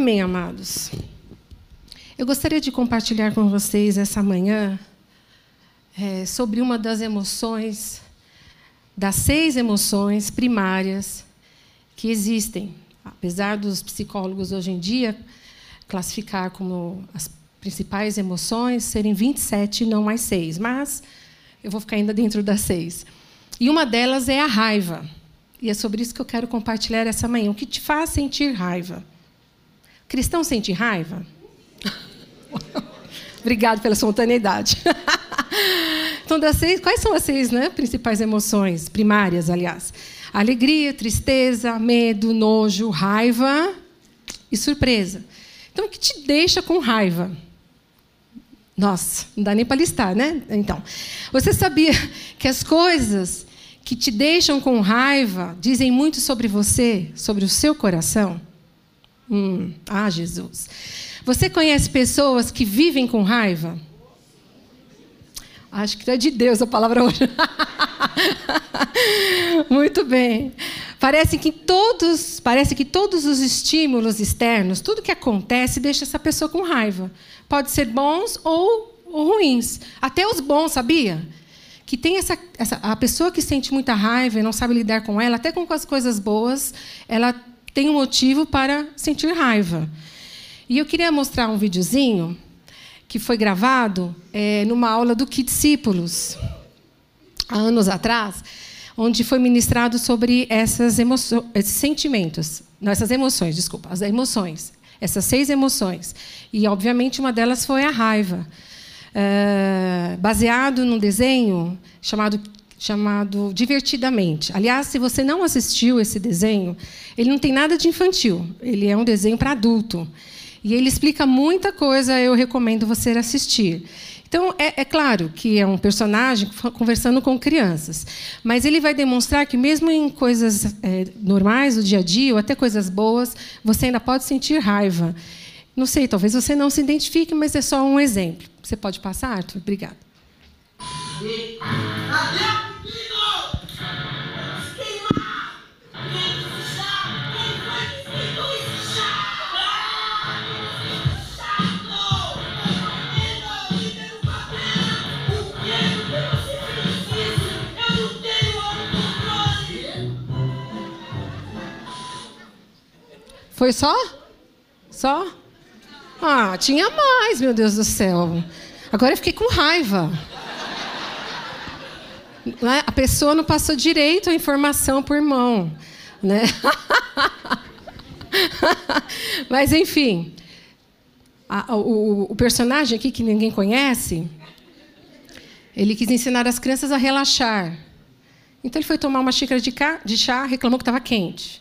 Amém, amados. Eu gostaria de compartilhar com vocês essa manhã é, sobre uma das emoções, das seis emoções primárias que existem. Apesar dos psicólogos hoje em dia classificar como as principais emoções serem 27 e não mais seis, mas eu vou ficar ainda dentro das seis. E uma delas é a raiva. E é sobre isso que eu quero compartilhar essa manhã. O que te faz sentir raiva? Cristão sente raiva? Obrigado pela espontaneidade. então, das seis, quais são as seis né, principais emoções, primárias, aliás? Alegria, tristeza, medo, nojo, raiva e surpresa. Então, o que te deixa com raiva? Nossa, não dá nem para listar, né? Então, você sabia que as coisas que te deixam com raiva dizem muito sobre você, sobre o seu coração? Hum, ah, Jesus. Você conhece pessoas que vivem com raiva? Acho que é de Deus a palavra hoje. Muito bem. Parece que todos, parece que todos os estímulos externos, tudo que acontece, deixa essa pessoa com raiva. Pode ser bons ou, ruins. Até os bons, sabia? Que tem essa, essa, a pessoa que sente muita raiva e não sabe lidar com ela, até com as coisas boas, ela tem um motivo para sentir raiva. E eu queria mostrar um videozinho que foi gravado é, numa aula do Que Discípulos, há anos atrás, onde foi ministrado sobre essas emoções, esses sentimentos, não, essas emoções, desculpa, as emoções, essas seis emoções. E, obviamente, uma delas foi a raiva. É, baseado num desenho chamado chamado Divertidamente. Aliás, se você não assistiu esse desenho, ele não tem nada de infantil. Ele é um desenho para adulto. E ele explica muita coisa, eu recomendo você assistir. Então, é, é, claro que é um personagem conversando com crianças, mas ele vai demonstrar que, mesmo em coisas é, normais do dia a dia, ou até coisas boas, você ainda pode sentir raiva. Não sei, talvez você não se identifique, mas é só um exemplo. Você pode passar, Arthur? Obrigada. Foi só? Só? Ah, tinha mais, meu Deus do céu. Agora eu fiquei com raiva. Né? A pessoa não passou direito a informação por mão. Né? Mas, enfim, a, o, o, personagem aqui que ninguém conhece, ele quis ensinar as crianças a relaxar. Então, ele foi tomar uma xícara de, de chá, reclamou que estava quente.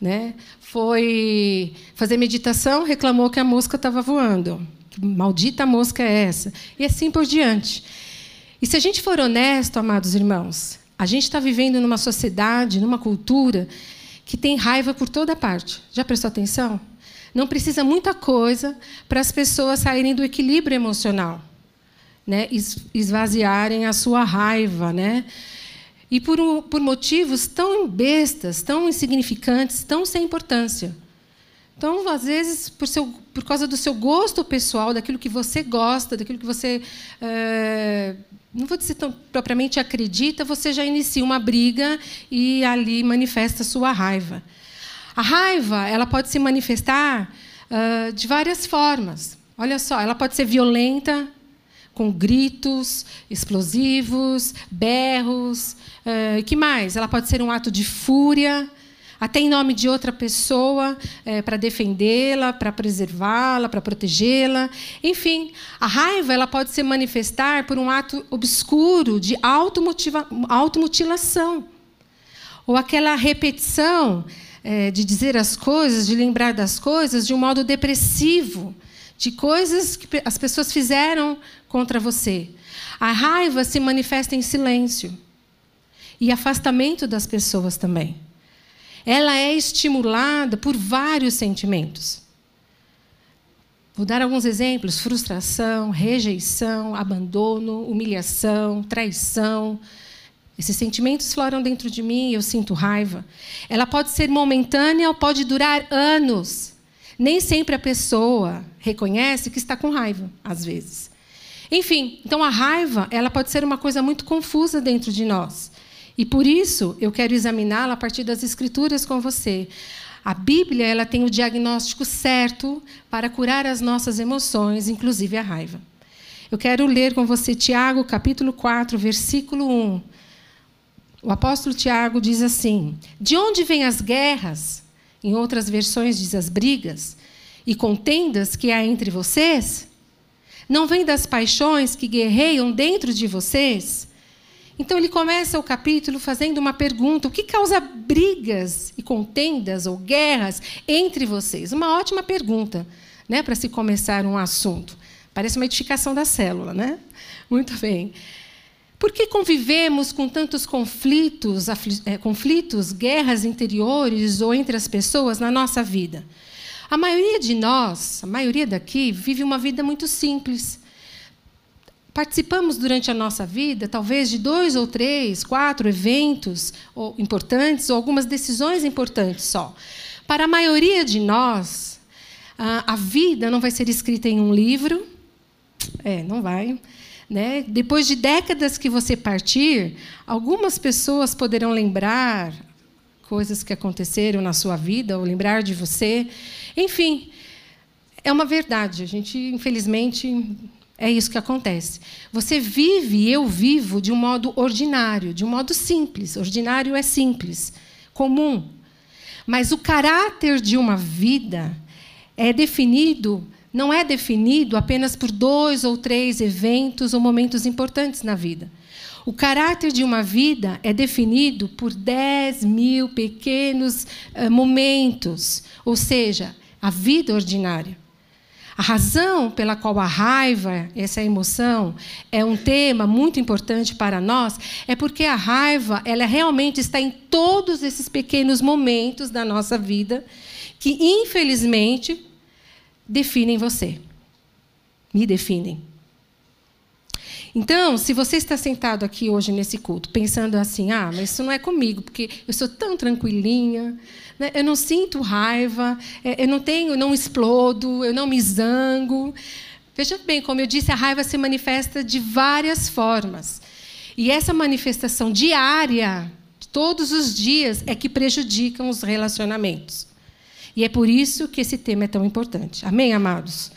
Né? Foi fazer meditação, reclamou que a mosca estava voando. Que maldita mosca é essa? E assim por diante. E se a gente for honesto, amados irmãos, a gente está vivendo numa sociedade, numa cultura que tem raiva por toda parte. Já prestou atenção? Não precisa muita coisa para as pessoas saírem do equilíbrio emocional, né? esvaziarem a sua raiva, né? E por, por motivos tão bestas, tão insignificantes, tão sem importância. Então, às vezes, por, seu, por causa do seu gosto pessoal, daquilo que você gosta, daquilo que você, é, não vou dizer tão propriamente acredita, você já inicia uma briga e ali manifesta sua raiva. A raiva ela pode se manifestar uh, de várias formas. Olha só, ela pode ser violenta, com gritos explosivos, berros. Uh, que mais? Ela pode ser um ato de fúria, até em nome de outra pessoa, é, para defendê-la, para preservá-la, para protegê-la. Enfim, a raiva ela pode se manifestar por um ato obscuro de automutilação. Ou aquela repetição é, de dizer as coisas, de lembrar das coisas de um modo depressivo, de coisas que as pessoas fizeram contra você. A raiva se manifesta em silêncio e afastamento das pessoas também. Ela é estimulada por vários sentimentos. Vou dar alguns exemplos: frustração, rejeição, abandono, humilhação, traição. Esses sentimentos floram dentro de mim e eu sinto raiva. Ela pode ser momentânea ou pode durar anos. Nem sempre a pessoa reconhece que está com raiva, às vezes. Enfim, então a raiva, ela pode ser uma coisa muito confusa dentro de nós. E por isso eu quero examiná-la a partir das escrituras com você. A Bíblia, ela tem o diagnóstico certo para curar as nossas emoções, inclusive a raiva. Eu quero ler com você Tiago, capítulo 4, versículo 1. O apóstolo Tiago diz assim: De onde vêm as guerras? Em outras versões diz as brigas e contendas que há entre vocês? Não vem das paixões que guerreiam dentro de vocês? Então ele começa o capítulo fazendo uma pergunta: o que causa brigas e contendas ou guerras entre vocês? Uma ótima pergunta, né, para se começar um assunto. Parece uma edificação da célula, né? Muito bem. Por que convivemos com tantos conflitos, é, conflitos, guerras interiores ou entre as pessoas na nossa vida? A maioria de nós, a maioria daqui, vive uma vida muito simples. Participamos durante a nossa vida, talvez, de dois ou três, quatro eventos importantes, ou algumas decisões importantes só. Para a maioria de nós, a vida não vai ser escrita em um livro. É, não vai. Né? Depois de décadas que você partir, algumas pessoas poderão lembrar coisas que aconteceram na sua vida ou lembrar de você. Enfim, é uma verdade. A gente, infelizmente, é isso que acontece. Você vive eu vivo de um modo ordinário, de um modo simples. Ordinário é simples, comum. Mas o caráter de uma vida é definido, não é definido apenas por dois ou três eventos ou momentos importantes na vida. O caráter de uma vida é definido por 10 mil pequenos uh, momentos, ou seja, a vida ordinária. A razão pela qual a raiva, essa emoção, é um tema muito importante para nós é porque a raiva, ela realmente está em todos esses pequenos momentos da nossa vida que, infelizmente, definem você. Me definem. Então, se você está sentado aqui hoje nesse culto, pensando assim, ah, mas isso não é comigo, porque eu sou tão tranquilinha, né? eu não sinto raiva, é, eu não tenho, não explodo, eu não me zango. Veja bem, como eu disse, a raiva se manifesta de várias formas. E essa manifestação diária, todos os dias, é que prejudicam os relacionamentos. E é por isso que esse tema é tão importante. Amém, amados?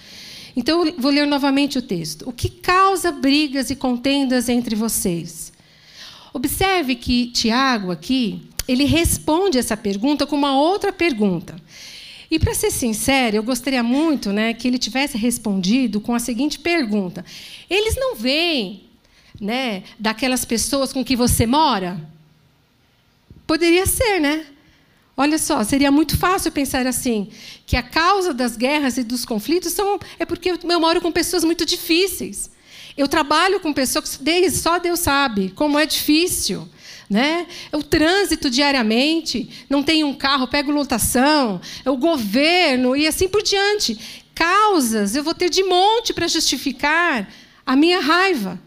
Então, vou ler novamente o texto. O que causa brigas e contendas entre vocês? Observe que Tiago, aqui, ele responde essa pergunta com uma outra pergunta. E, para ser sincero, eu gostaria muito né, que ele tivesse respondido com a seguinte pergunta: Eles não vêm né, daquelas pessoas com que você mora? Poderia ser, né? Olha só, seria muito fácil pensar assim, que a causa das guerras e dos conflitos são, é porque eu moro com pessoas muito difíceis. Eu trabalho com pessoas que só Deus sabe como é difícil. Né? O trânsito diariamente, não tem um carro, pego lotação, é o governo e assim por diante. Causas eu vou ter de monte para justificar a minha raiva.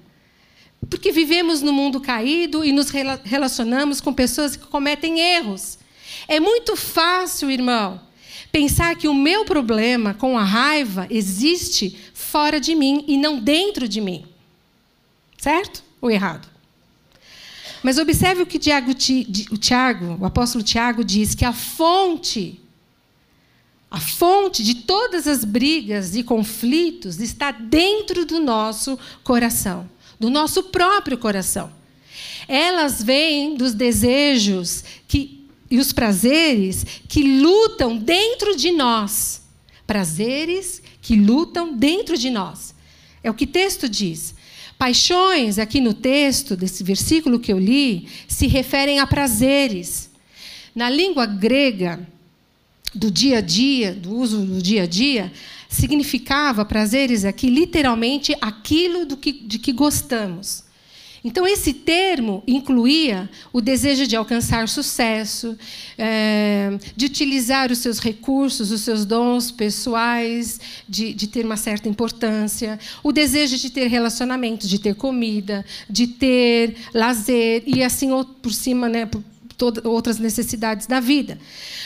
Porque vivemos no mundo caído e nos relacionamos com pessoas que cometem erros. É muito fácil, irmão, pensar que o meu problema com a raiva existe fora de mim e não dentro de mim. Certo ou errado? Mas observe o que o Tiago, o apóstolo Tiago diz que a fonte a fonte de todas as brigas e conflitos está dentro do nosso coração, do nosso próprio coração. Elas vêm dos desejos que e os prazeres que lutam dentro de nós. Prazeres que lutam dentro de nós. É o que o texto diz. Paixões, aqui no texto, desse versículo que eu li, se referem a prazeres. Na língua grega, do dia a dia, do uso do dia a dia, significava prazeres aqui literalmente aquilo do que, de que gostamos. Então, esse termo incluía o desejo de alcançar sucesso, é, de utilizar os seus recursos, os seus dons pessoais, de, de, ter uma certa importância, o desejo de ter relacionamento, de ter comida, de ter lazer, e assim por cima, né, por outras necessidades da vida.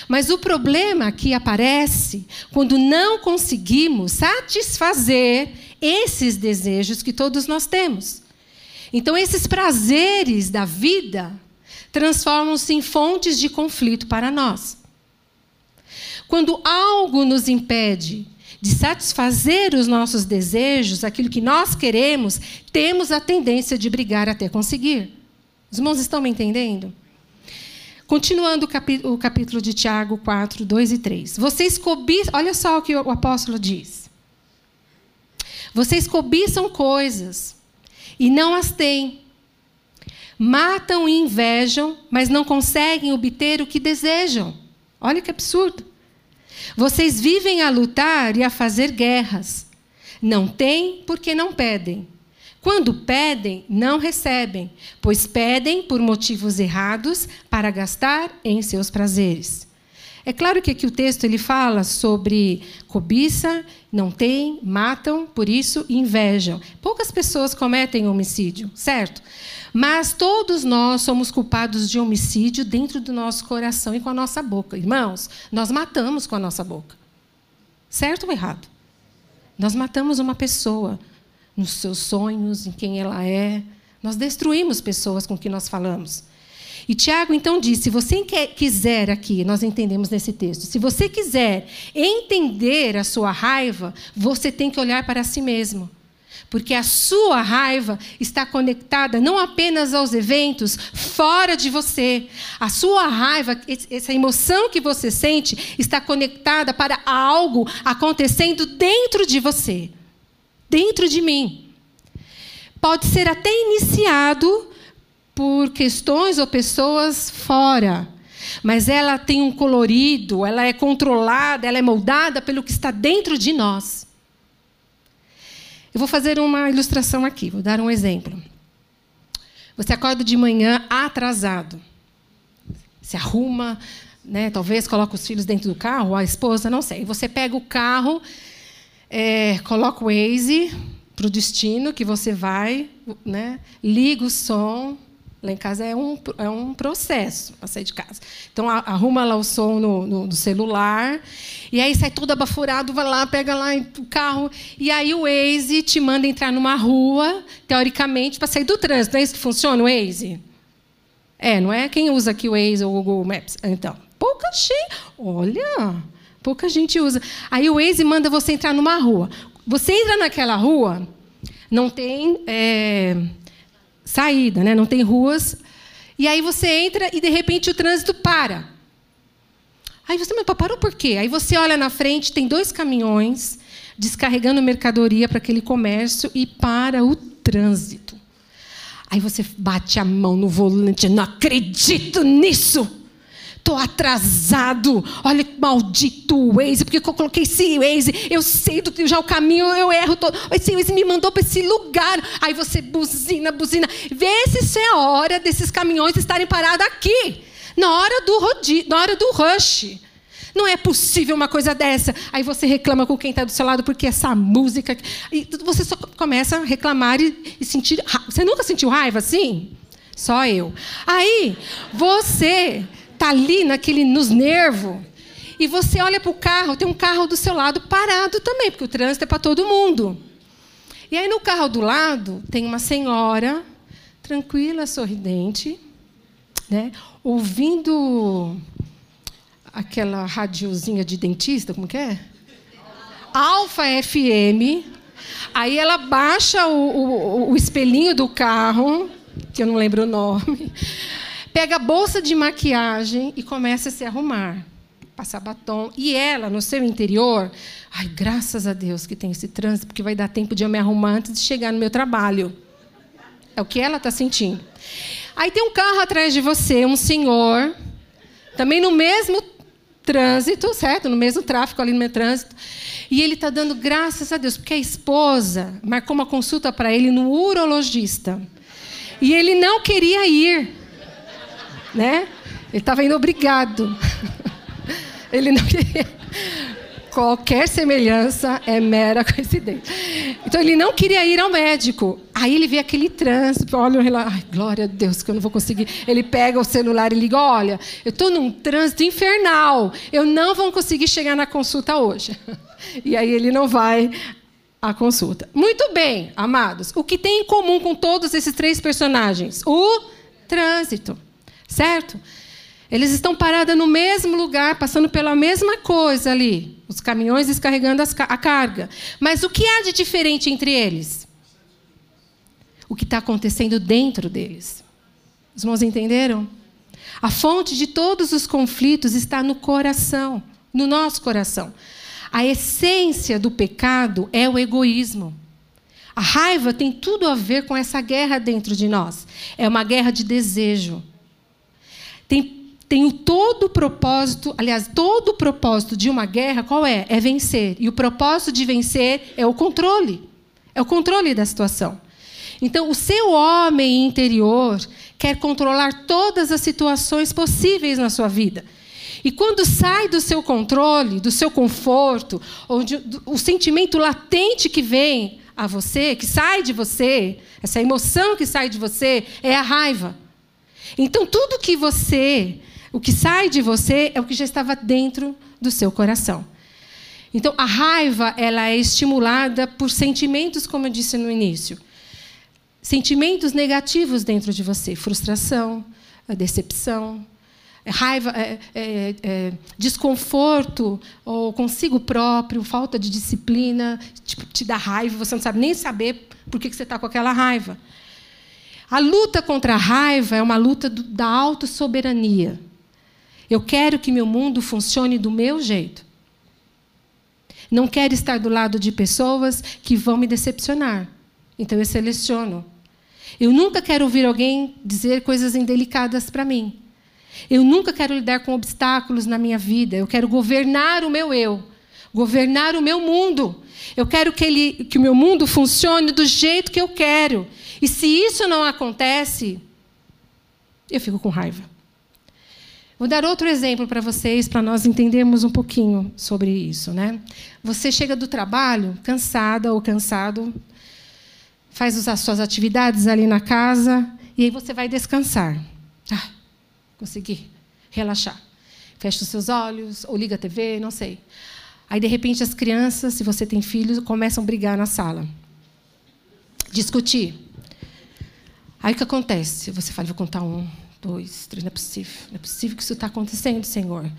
Mas o problema que aparece quando não conseguimos satisfazer esses desejos que todos nós temos. Então, esses prazeres da vida transformam-se em fontes de conflito para nós. Quando algo nos impede de satisfazer os nossos desejos, aquilo que nós queremos, temos a tendência de brigar até conseguir. Os irmãos estão me entendendo? Continuando o capítulo de Tiago 4, 2 e 3. Vocês cobiçam, olha só o que o apóstolo diz. Vocês cobiçam coisas e não as têm. Matam e invejam, mas não conseguem obter o que desejam. Olha que absurdo. Vocês vivem a lutar e a fazer guerras. Não têm porque não pedem. Quando pedem, não recebem, pois pedem por motivos errados para gastar em seus prazeres. É claro que aqui o texto ele fala sobre cobiça, não tem, matam, por isso invejam. Poucas pessoas cometem homicídio, certo? Mas todos nós somos culpados de homicídio dentro do nosso coração e com a nossa boca. Irmãos, nós matamos com a nossa boca. Certo ou errado? Nós matamos uma pessoa nos seus sonhos, em quem ela é. Nós destruímos pessoas com que nós falamos. E Tiago então diz: se você quiser aqui, nós entendemos nesse texto, se você quiser entender a sua raiva, você tem que olhar para si mesmo. Porque a sua raiva está conectada não apenas aos eventos fora de você. A sua raiva, essa emoção que você sente, está conectada para algo acontecendo dentro de você, dentro de mim. Pode ser até iniciado por questões ou pessoas fora. Mas ela tem um colorido, ela é controlada, ela é moldada pelo que está dentro de nós. Eu vou fazer uma ilustração aqui, vou dar um exemplo. Você acorda de manhã atrasado. Se arruma, né, talvez coloca os filhos dentro do carro, a esposa, não sei. Você pega o carro, é, coloca o Waze para o destino que você vai, né, liga o som, Lá em casa é um, é um processo para sair de casa. Então, arruma lá o som no, no, no, celular, e aí sai tudo abaforado, vai lá, pega lá o carro, e aí o Waze te manda entrar numa rua, teoricamente, para sair do trânsito. Não é isso que funciona o Waze? É, não é? Quem usa aqui o Waze ou o Google Maps? Então, pouca gente. Olha, pouca gente usa. Aí o Waze manda você entrar numa rua. Você entra naquela rua, não tem. É, saída, né? não tem ruas. E aí você entra e de repente o trânsito para. Aí você, mas parou por quê? Aí você olha na frente, tem dois caminhões descarregando mercadoria para aquele comércio e para o trânsito. Aí você bate a mão no volante, não acredito nisso estou atrasado. Olha que maldito Waze, porque eu coloquei esse Waze, eu sei do, já o caminho, eu erro todo. Esse Waze me mandou para esse lugar. Aí você buzina, buzina. Vê se isso é a hora desses caminhões estarem parados aqui. Na hora do rodi, na hora do rush. Não é possível uma coisa dessa. Aí você reclama com quem está do seu lado porque essa música. E você só começa a reclamar e, e sentir. Você nunca sentiu raiva assim? Só eu. Aí você está ali naquele, nos nervos. E você olha para o carro, tem um carro do seu lado parado também, porque o trânsito é para todo mundo. E aí no carro do lado tem uma senhora, tranquila, sorridente, né, ouvindo aquela radiozinha de dentista, como que é? Alfa FM. Aí ela baixa o, o, o espelhinho do carro, que eu não lembro o nome, pega a bolsa de maquiagem e começa a se arrumar, passar batom. E ela, no seu interior, ai, graças a Deus que tem esse trânsito, porque vai dar tempo de eu me arrumar antes de chegar no meu trabalho. É o que ela está sentindo. Aí tem um carro atrás de você, um senhor, também no mesmo trânsito, certo? No mesmo tráfego ali no meu trânsito. E ele está dando graças a Deus, porque a esposa marcou uma consulta para ele no urologista. E ele não queria ir. Né? Ele estava indo obrigado. Ele não queria. Qualquer semelhança é mera coincidência. Então ele não queria ir ao médico. Aí ele vê aquele trânsito, olha o relógio. Ai, glória a Deus que eu não vou conseguir. Ele pega o celular e liga: Olha, eu estou num trânsito infernal. Eu não vou conseguir chegar na consulta hoje. E aí ele não vai à consulta. Muito bem, amados. O que tem em comum com todos esses três personagens? O trânsito. Certo? Eles estão parados no mesmo lugar, passando pela mesma coisa ali. Os caminhões descarregando a carga. Mas o que há de diferente entre eles? O que está acontecendo dentro deles. Os irmãos entenderam? A fonte de todos os conflitos está no coração, no nosso coração. A essência do pecado é o egoísmo. A raiva tem tudo a ver com essa guerra dentro de nós. É uma guerra de desejo. Tem tem o todo o propósito, aliás, todo o propósito de uma guerra, qual é? É vencer. E o propósito de vencer é o controle. É o controle da situação. Então, o seu homem interior quer controlar todas as situações possíveis na sua vida. E quando sai do seu controle, do seu conforto, o sentimento latente que vem a você, que sai de você, essa emoção que sai de você, é a raiva. Então, tudo que você o que sai de você é o que já estava dentro do seu coração. Então, a raiva ela é estimulada por sentimentos, como eu disse no início. Sentimentos negativos dentro de você. Frustração, decepção, raiva, é, é, é, desconforto ou consigo próprio, falta de disciplina, tipo, te dá raiva, você não sabe nem saber por que você está com aquela raiva. A luta contra a raiva é uma luta do, da autossoberania. Eu quero que meu mundo funcione do meu jeito. Não quero estar do lado de pessoas que vão me decepcionar. Então eu seleciono. Eu nunca quero ouvir alguém dizer coisas indelicadas para mim. Eu nunca quero lidar com obstáculos na minha vida. Eu quero governar o meu eu, governar o meu mundo. Eu quero que, ele, que o meu mundo funcione do jeito que eu quero. E se isso não acontece, eu fico com raiva. Vou dar outro exemplo para vocês, para nós entendermos um pouquinho sobre isso. Né? Você chega do trabalho, cansada ou cansado, faz as suas atividades ali na casa, e aí você vai descansar. Ah, consegui relaxar. Fecha os seus olhos, ou liga a TV, não sei. Aí, de repente, as crianças, se você tem filhos, começam a brigar na sala. Discutir. Aí o que acontece? Você fala, vou contar um, dois, três, não é possível. Não é possível que isso está acontecendo, Senhor.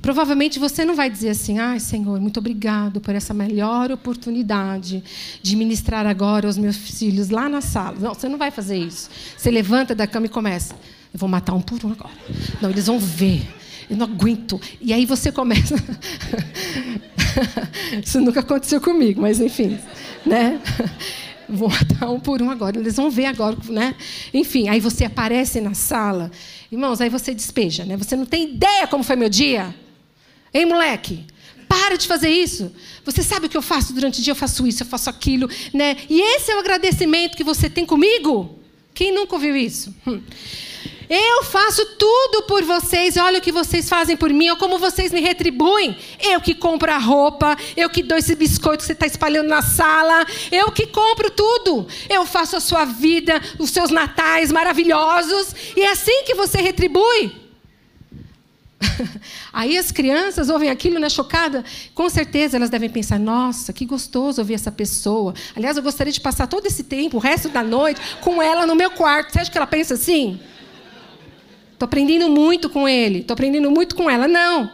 Provavelmente você não vai dizer assim, ai, Senhor, muito obrigado por essa melhor oportunidade de ministrar agora aos meus filhos lá na sala. Não, você não vai fazer isso. Você levanta da cama e começa. Eu vou matar um por um agora. Não, eles vão ver. Eu não aguento. E aí você começa. isso nunca aconteceu comigo, mas enfim, né? Vou matar um por um agora. Eles vão ver agora, né? Enfim, aí você aparece na sala. Irmãos, aí você despeja, né? Você não tem ideia como foi meu dia. Ei, moleque, para de fazer isso. Você sabe o que eu faço durante o dia? Eu faço isso, eu faço aquilo, né? E esse é o agradecimento que você tem comigo? Quem nunca ouviu isso? Hum. Eu faço tudo por vocês, olha o que vocês fazem por mim, olha como vocês me retribuem. Eu que compro a roupa, eu que dou esse biscoito que você está espalhando na sala, eu que compro tudo. Eu faço a sua vida, os seus natais maravilhosos, e é assim que você retribui. Aí as crianças ouvem aquilo, né, chocada. Com certeza elas devem pensar: nossa, que gostoso ouvir essa pessoa. Aliás, eu gostaria de passar todo esse tempo, o resto da noite, com ela no meu quarto. Você acha que ela pensa assim? Estou aprendendo muito com ele, estou aprendendo muito com ela. Não.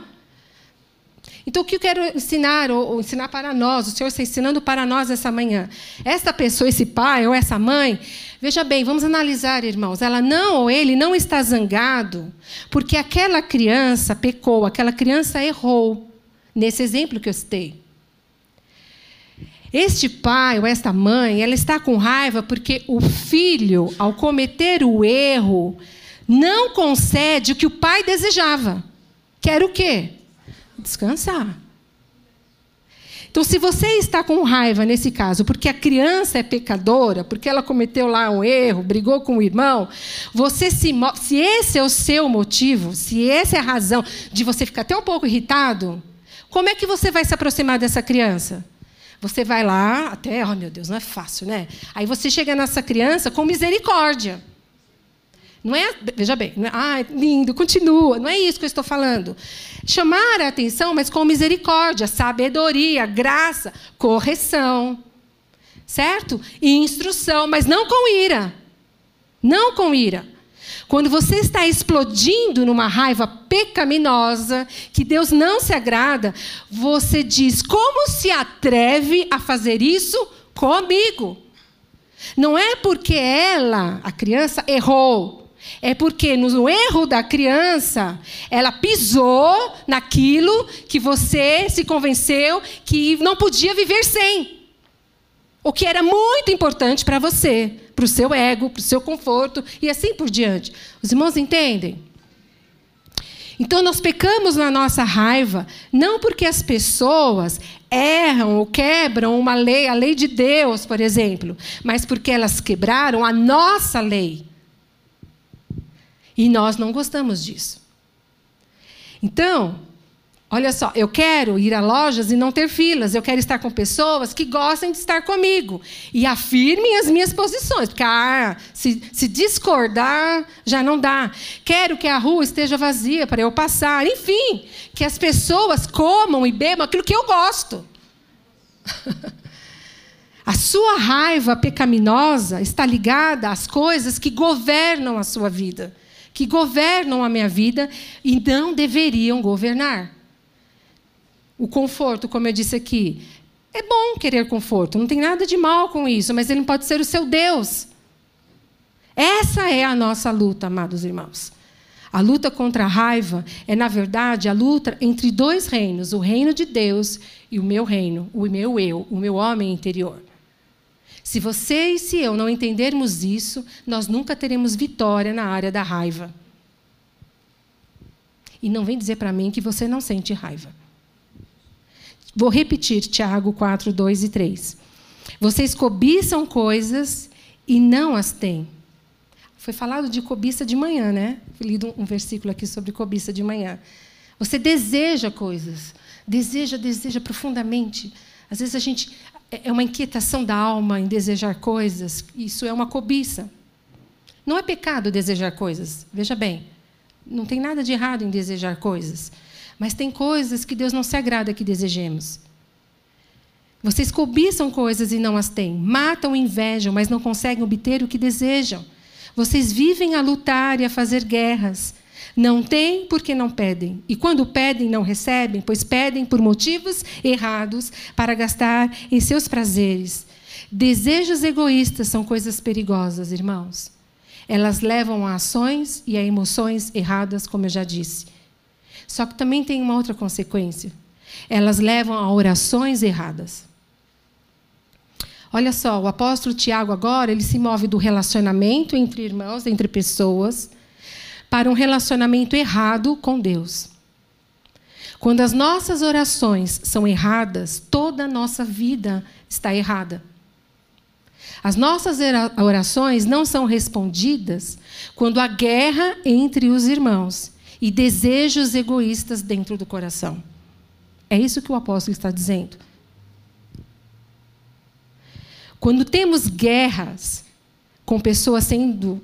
Então, o que eu quero ensinar, ou, ou, ensinar para nós, o Senhor está ensinando para nós essa manhã. Esta pessoa, esse pai ou essa mãe, veja bem, vamos analisar, irmãos. Ela não, ou ele, não está zangado, porque aquela criança pecou, aquela criança errou. Nesse exemplo que eu citei. Este pai ou esta mãe, ela está com raiva porque o filho, ao cometer o erro, não concede o que o pai desejava. Que era o quê? Descansar. Então, se você está com raiva nesse caso, porque a criança é pecadora, porque ela cometeu lá um erro, brigou com o irmão, você se se esse é o seu motivo, se essa é a razão de você ficar até um pouco irritado, como é que você vai se aproximar dessa criança? Você vai lá, até, oh meu Deus, não é fácil, né? Aí você chega nessa criança com misericórdia. Não é, veja bem, é, ah, lindo, continua, não é isso que eu estou falando. Chamar a atenção, mas com misericórdia, sabedoria, graça, correção. Certo? E instrução, mas não com ira. Não com ira. Quando você está explodindo numa raiva pecaminosa, que Deus não se agrada, você diz: como se atreve a fazer isso comigo? Não é porque ela, a criança, errou. É porque no erro da criança, ela pisou naquilo que você se convenceu que não podia viver sem. O que era muito importante para você, para o seu ego, para o seu conforto e assim por diante. Os irmãos entendem? Então nós pecamos na nossa raiva, não porque as pessoas erram ou quebram uma lei, a lei de Deus, por exemplo, mas porque elas quebraram a nossa lei. E nós não gostamos disso. Então, olha só, eu quero ir a lojas e não ter filas. Eu quero estar com pessoas que gostem de estar comigo e afirmem as minhas posições. Porque ah, se, se discordar, já não dá. Quero que a rua esteja vazia para eu passar. Enfim, que as pessoas comam e bebam aquilo que eu gosto. A sua raiva pecaminosa está ligada às coisas que governam a sua vida que governam a minha vida e não deveriam governar. O conforto, como eu disse aqui, é bom querer conforto, não tem nada de mal com isso, mas ele não pode ser o seu Deus. Essa é a nossa luta, amados irmãos. A luta contra a raiva é, na verdade, a luta entre dois reinos, o reino de Deus e o meu reino, o meu eu, o meu homem interior. Se você e se eu não entendermos isso, nós nunca teremos vitória na área da raiva. E não vem dizer para mim que você não sente raiva. Vou repetir Tiago 4, 2 e 3. Vocês cobiçam coisas e não as têm. Foi falado de cobiça de manhã, né? Fui lido um versículo aqui sobre cobiça de manhã. Você deseja coisas, deseja, deseja profundamente. Às vezes a gente, é, é uma inquietação da alma em desejar coisas, isso é uma cobiça. Não é pecado desejar coisas, veja bem. Não tem nada de errado em desejar coisas. Mas tem coisas que Deus não se agrada que desejemos. Vocês cobiçam coisas e não as têm. Matam e invejam, mas não conseguem obter o que desejam. Vocês vivem a lutar e a fazer guerras. Não têm porque não pedem. E quando pedem, não recebem, pois pedem por motivos errados para gastar em seus prazeres. Desejos egoístas são coisas perigosas, irmãos. Elas levam a ações e a emoções erradas, como eu já disse. Só que também tem uma outra consequência. Elas levam a orações erradas. Olha só, o apóstolo Tiago agora, ele se move do relacionamento entre irmãos, entre pessoas, para um relacionamento errado com Deus. Quando as nossas orações são erradas, toda a nossa vida está errada. As nossas orações não são respondidas quando há guerra entre os irmãos e desejos egoístas dentro do coração. É isso que o apóstolo está dizendo. Quando temos guerras com pessoas sendo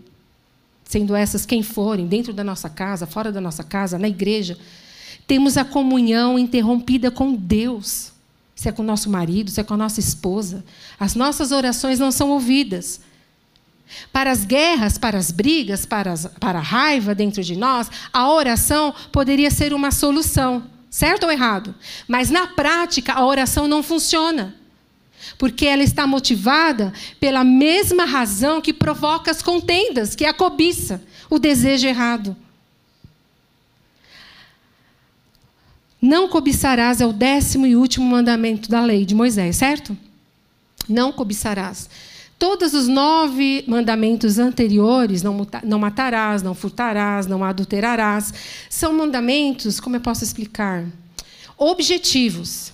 sendo essas quem forem, dentro da nossa casa, fora da nossa casa, na igreja, temos a comunhão interrompida com Deus. Se é com o nosso marido, se é com a nossa esposa. As nossas orações não são ouvidas. Para as guerras, para as brigas, para, as, para a raiva dentro de nós, a oração poderia ser uma solução. Certo ou errado? Mas na prática, a oração não funciona porque ela está motivada pela mesma razão que provoca as contendas, que é a cobiça, o desejo errado. Não cobiçarás é o décimo e último mandamento da lei de Moisés, certo? Não cobiçarás. Todos os nove mandamentos anteriores, não, matarás, não furtarás, não adulterarás, são mandamentos, como eu posso explicar? Objetivos.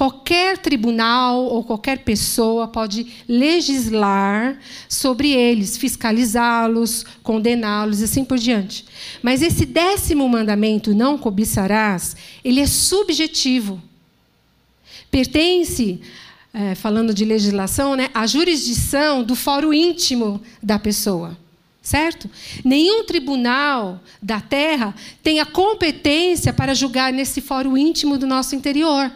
Qualquer tribunal ou qualquer pessoa pode legislar sobre eles, fiscalizá-los, condená-los e assim por diante. Mas esse décimo mandamento, não cobiçarás, ele é subjetivo. Pertence é, falando de legislação, né, a jurisdição do fórum íntimo da pessoa. Certo? Nenhum tribunal da terra tem a competência para julgar nesse fórum íntimo do nosso interior.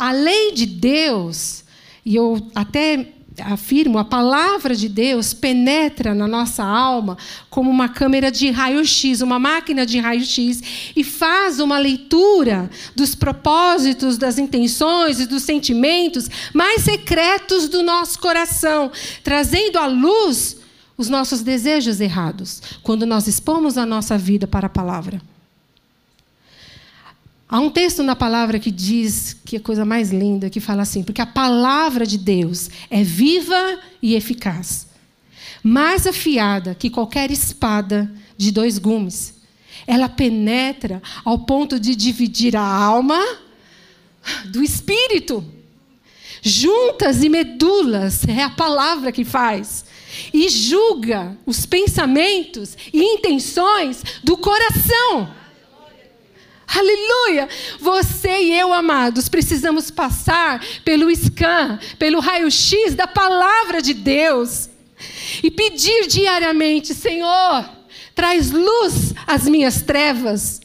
A lei de Deus, e eu até afirmo, a palavra de Deus penetra na nossa alma como uma câmera de raio-x, uma máquina de raio-x, e faz uma leitura dos propósitos, das intenções e dos sentimentos mais secretos do nosso coração, trazendo à luz os nossos desejos errados, quando nós expomos a nossa vida para a palavra. Há um texto na palavra que diz que é a coisa mais linda, que fala assim: porque a palavra de Deus é viva e eficaz, mais afiada que qualquer espada de dois gumes. Ela penetra ao ponto de dividir a alma do espírito. Juntas e medulas é a palavra que faz. E julga os pensamentos e intenções do coração. Aleluia! Você e eu, amados, precisamos passar pelo scan, pelo raio-x da palavra de Deus e pedir diariamente: Senhor, traz luz às minhas trevas.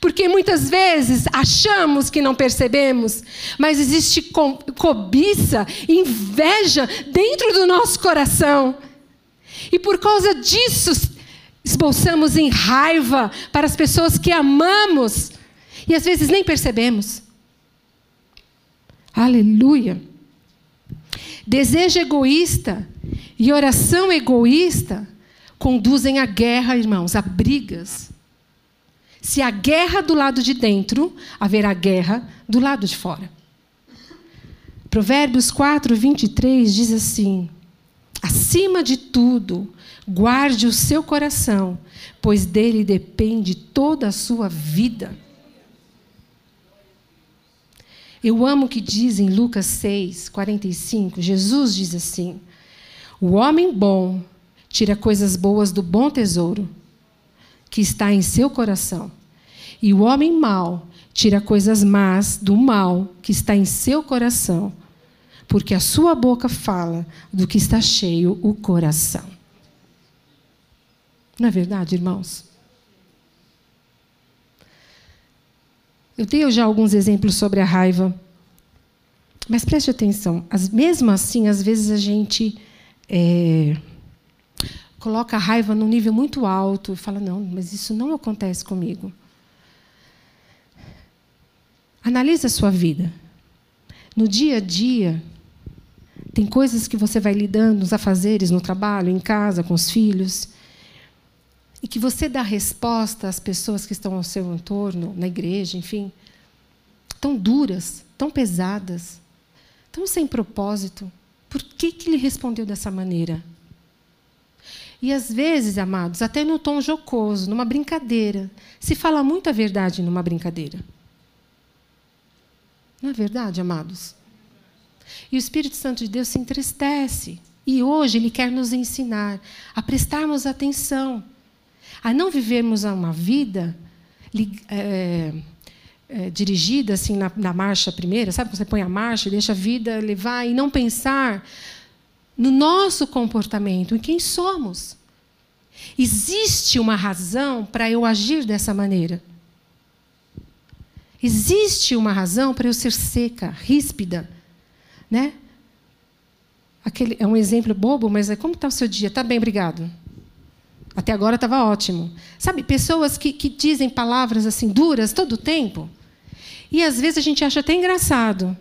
Porque muitas vezes achamos que não percebemos, mas existe co cobiça, inveja dentro do nosso coração. E por causa disso, esboçamos em raiva para as pessoas que amamos e às vezes nem percebemos. Aleluia. Desejo egoísta e oração egoísta conduzem à guerra, irmãos, a brigas. Se há guerra do lado de dentro, haverá guerra do lado de fora. Provérbios 4, 23 diz assim: Acima de tudo, Guarde o seu coração, pois dele depende toda a sua vida. Eu amo o que diz em Lucas 6, 45. Jesus diz assim: O homem bom tira coisas boas do bom tesouro que está em seu coração, e o homem mau tira coisas más do mal que está em seu coração, porque a sua boca fala do que está cheio o coração. Não é verdade, irmãos? Eu dei já alguns exemplos sobre a raiva. Mas preste atenção, as, mesmo assim, às vezes a gente é, coloca a raiva num nível muito alto e fala: não, mas isso não acontece comigo. Analise a sua vida. No dia a dia, tem coisas que você vai lidando, nos afazeres, no trabalho, em casa, com os filhos, e que você dá resposta às pessoas que estão ao seu entorno, na igreja, enfim, tão duras, tão pesadas, tão sem propósito. Por que, que ele respondeu dessa maneira? E às vezes, amados, até no tom jocoso, numa brincadeira, se fala muita verdade numa brincadeira. Não é verdade, amados? E o Espírito Santo de Deus se entristece. E hoje ele quer nos ensinar a prestarmos atenção a não vivermos uma vida é, é, dirigida assim na, na, marcha primeira, sabe? Você põe a marcha e deixa a vida levar e não pensar no nosso comportamento, em quem somos. Existe uma razão para eu agir dessa maneira. Existe uma razão para eu ser seca, ríspida, né? Aquele, é um exemplo bobo, mas é como está o seu dia? Está bem, obrigado. Até agora estava ótimo. Sabe, pessoas que, que dizem palavras assim duras todo o tempo. E às vezes a gente acha até engraçado.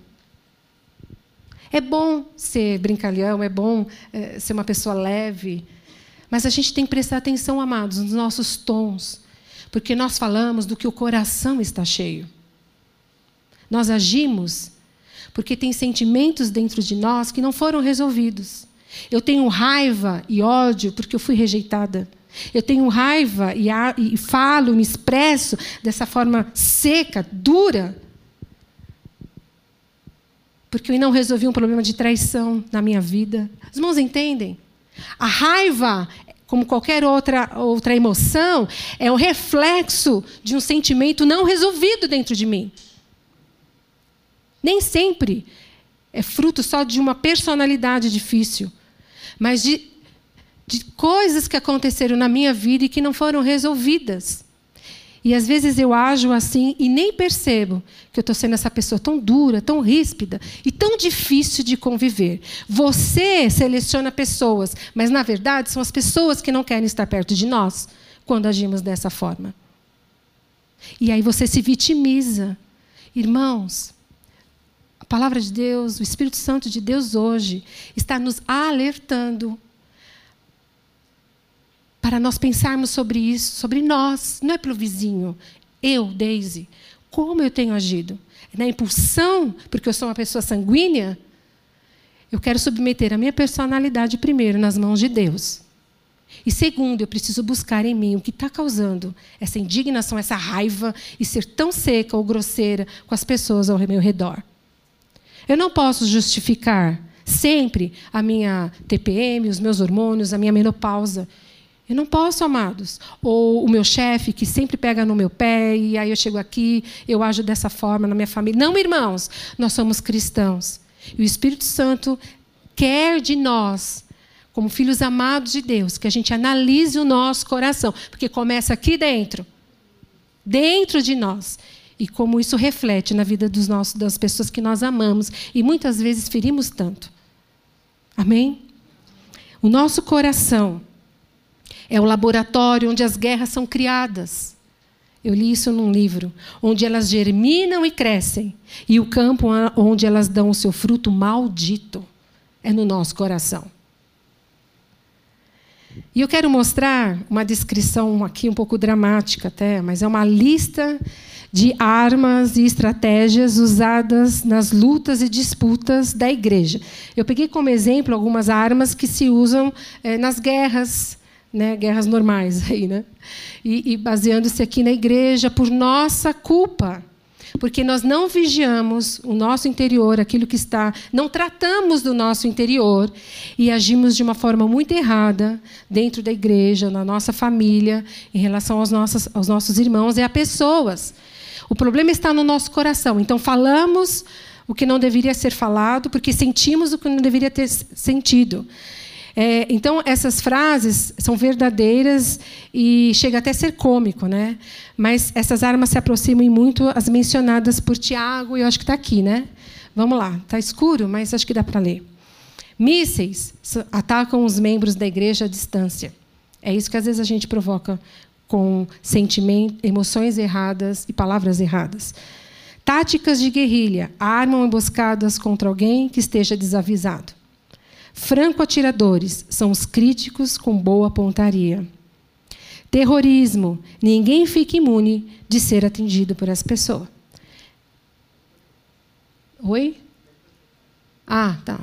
É bom ser brincalhão, é bom é, ser uma pessoa leve. Mas a gente tem que prestar atenção, amados, nos nossos tons. Porque nós falamos do que o coração está cheio. Nós agimos porque tem sentimentos dentro de nós que não foram resolvidos. Eu tenho raiva e ódio porque eu fui rejeitada. Eu tenho raiva e, e falo, me expresso dessa forma seca, dura, porque eu não resolvi um problema de traição na minha vida. Os irmãos entendem? A raiva, como qualquer outra, outra emoção, é o reflexo de um sentimento não resolvido dentro de mim. Nem sempre é fruto só de uma personalidade difícil, mas de, de coisas que aconteceram na minha vida e que não foram resolvidas. E às vezes eu ajo assim e nem percebo que eu estou sendo essa pessoa tão dura, tão ríspida e tão difícil de conviver. Você seleciona pessoas, mas na verdade são as pessoas que não querem estar perto de nós quando agimos dessa forma. E aí você se vitimiza. Irmãos, a palavra de Deus, o Espírito Santo de Deus hoje está nos alertando para nós pensarmos sobre isso, sobre nós, não é pelo vizinho. Eu, Daisy, como eu tenho agido? É na impulsão, porque eu sou uma pessoa sanguínea? Eu quero submeter a minha personalidade primeiro nas mãos de Deus. E segundo, eu preciso buscar em mim o que está causando essa indignação, essa raiva e ser tão seca ou grosseira com as pessoas ao meu redor. Eu não posso justificar sempre a minha TPM, os meus hormônios, a minha menopausa. Eu não posso, amados. Ou o meu chefe que sempre pega no meu pé e aí eu chego aqui, eu ajo dessa forma na minha família. Não, irmãos, nós somos cristãos. E o Espírito Santo quer de nós, como filhos amados de Deus, que a gente analise o nosso coração, porque começa aqui dentro, dentro de nós. E como isso reflete na vida dos nossos, das pessoas que nós amamos e muitas vezes ferimos tanto. Amém? O nosso coração é o laboratório onde as guerras são criadas. Eu li isso num livro, onde elas germinam e crescem, e o campo onde elas dão o seu fruto maldito é no nosso coração. E eu quero mostrar uma descrição aqui um pouco dramática até, mas é uma lista de armas e estratégias usadas nas lutas e disputas da igreja. Eu peguei como exemplo algumas armas que se usam é, nas guerras né, guerras normais aí, né? E, e baseando-se aqui na igreja por nossa culpa, porque nós não vigiamos o nosso interior, aquilo que está, não tratamos do nosso interior e agimos de uma forma muito errada dentro da igreja, na nossa família, em relação aos nossos, aos nossos irmãos e a pessoas. O problema está no nosso coração. Então falamos o que não deveria ser falado, porque sentimos o que não deveria ter sentido. É, então, essas frases são verdadeiras e chega até a ser cômico, né? Mas essas armas se aproximam muito às mencionadas por Tiago, e eu acho que está aqui, né? Vamos lá, está escuro, mas acho que dá para ler. Mísseis atacam os membros da igreja à distância. É isso que às vezes a gente provoca com sentimentos, emoções erradas e palavras erradas. Táticas de guerrilha armam emboscadas contra alguém que esteja desavisado. Franco-atiradores são os críticos com boa pontaria. Terrorismo. Ninguém fica imune de ser atingido por essa pessoa. Oi? Ah, tá.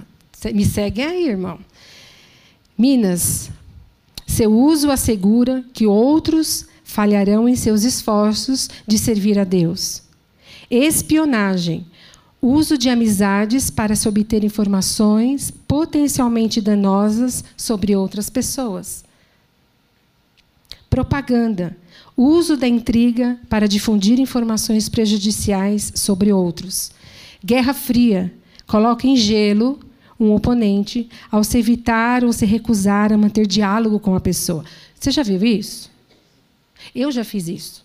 Me segue aí, irmão. Minas. Seu uso assegura que outros falharão em seus esforços de servir a Deus. Espionagem uso de amizades para se obter informações potencialmente danosas sobre outras pessoas. Propaganda, uso da intriga para difundir informações prejudiciais sobre outros. Guerra Fria, coloca em gelo um oponente ao se evitar ou se recusar a manter diálogo com a pessoa. Você já viu isso? Eu já fiz isso.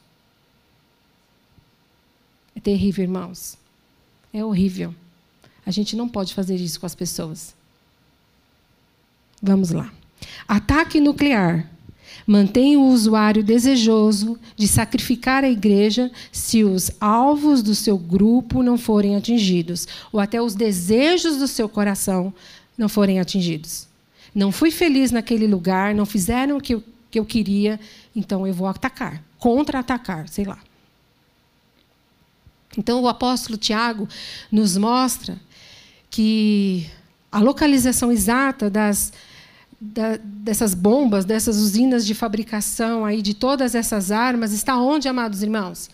É terrível, irmãos. É horrível. A gente não pode fazer isso com as pessoas. Vamos lá. Ataque nuclear. Mantém o usuário desejoso de sacrificar a igreja se os alvos do seu grupo não forem atingidos, ou até os desejos do seu coração não forem atingidos. Não fui feliz naquele lugar, não fizeram o que eu, que eu queria, então eu vou atacar, contra-atacar, sei lá. Então, o apóstolo Tiago nos mostra que a localização exata das, da, dessas bombas, dessas usinas de fabricação aí de todas essas armas está onde, amados irmãos?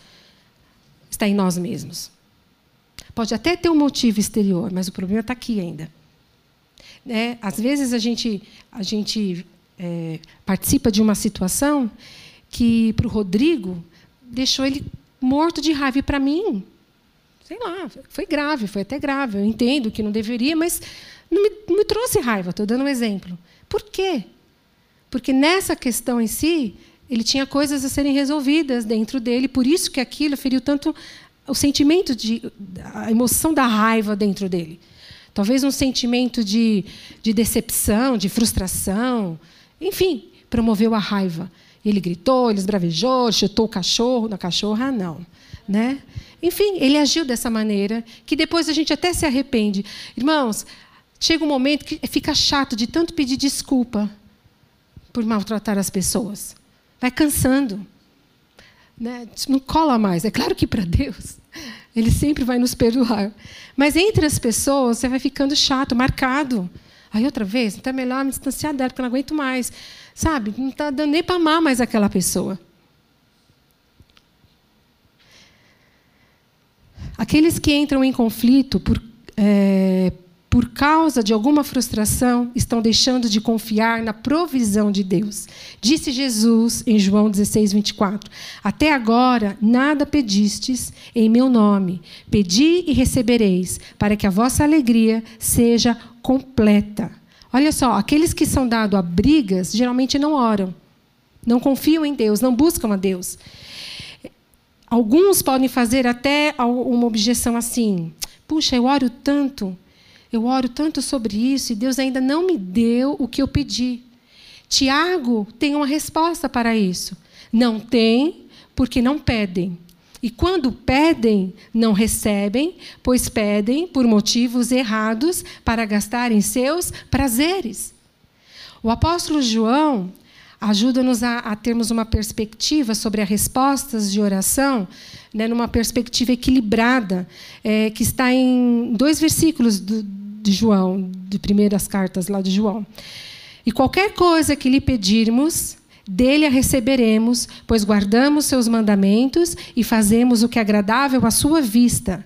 Está em nós mesmos. Pode até ter um motivo exterior, mas o problema está aqui ainda. É, às vezes a gente, a gente é, participa de uma situação que para o Rodrigo deixou ele morto de raiva para mim, sei lá, foi grave, foi até grave. Eu entendo que não deveria, mas não me, não me trouxe raiva. Estou dando um exemplo. Por quê? Porque nessa questão em si, ele tinha coisas a serem resolvidas dentro dele, por isso que aquilo feriu tanto o sentimento de a emoção da raiva dentro dele. Talvez um sentimento de, de decepção, de frustração, enfim, promoveu a raiva. Ele gritou, ele esbravejou, chutou o cachorro, na cachorra não, né? Enfim, ele agiu dessa maneira que depois a gente até se arrepende. Irmãos, chega um momento que fica chato de tanto pedir desculpa por maltratar as pessoas. Vai cansando. Né? Não cola mais. É claro que para Deus, Ele sempre vai nos perdoar. Mas entre as pessoas, você vai ficando chato, marcado. Aí outra vez, então é melhor me distanciar dela, porque eu não aguento mais. Sabe? Não está dando nem para amar mais aquela pessoa. Aqueles que entram em conflito por, é, por causa de alguma frustração, estão deixando de confiar na provisão de Deus. Disse Jesus em João 16, 24: Até agora nada pedistes em meu nome. Pedi e recebereis, para que a vossa alegria seja completa. Olha só, aqueles que são dados a brigas geralmente não oram, não confiam em Deus, não buscam a Deus. Alguns podem fazer até uma objeção assim: puxa, eu oro tanto eu oro tanto sobre isso e Deus ainda não me deu o que eu pedi. Tiago tem uma resposta para isso. Não tem, porque não pedem. E quando pedem, não recebem, pois pedem por motivos errados para gastarem seus prazeres. O apóstolo João ajuda-nos a, a, termos uma perspectiva sobre as respostas de oração, né, numa perspectiva equilibrada, é, que está em dois versículos do, de João, de primeiras cartas lá de João. E qualquer coisa que lhe pedirmos, dele a receberemos, pois guardamos seus mandamentos e fazemos o que é agradável à sua vista.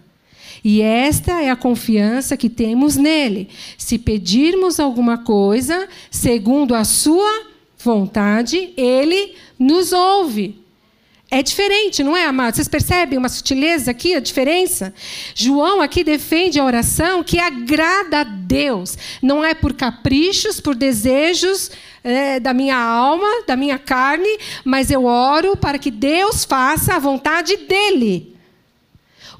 E esta é a confiança que temos nele. Se pedirmos alguma coisa, segundo a sua vontade, ele nos ouve. É diferente, não é, amado? Vocês percebem uma sutileza aqui, a diferença? João aqui defende a oração que agrada a Deus. Não é por caprichos, por desejos é, da minha alma, da minha carne, mas eu oro para que Deus faça a vontade dele.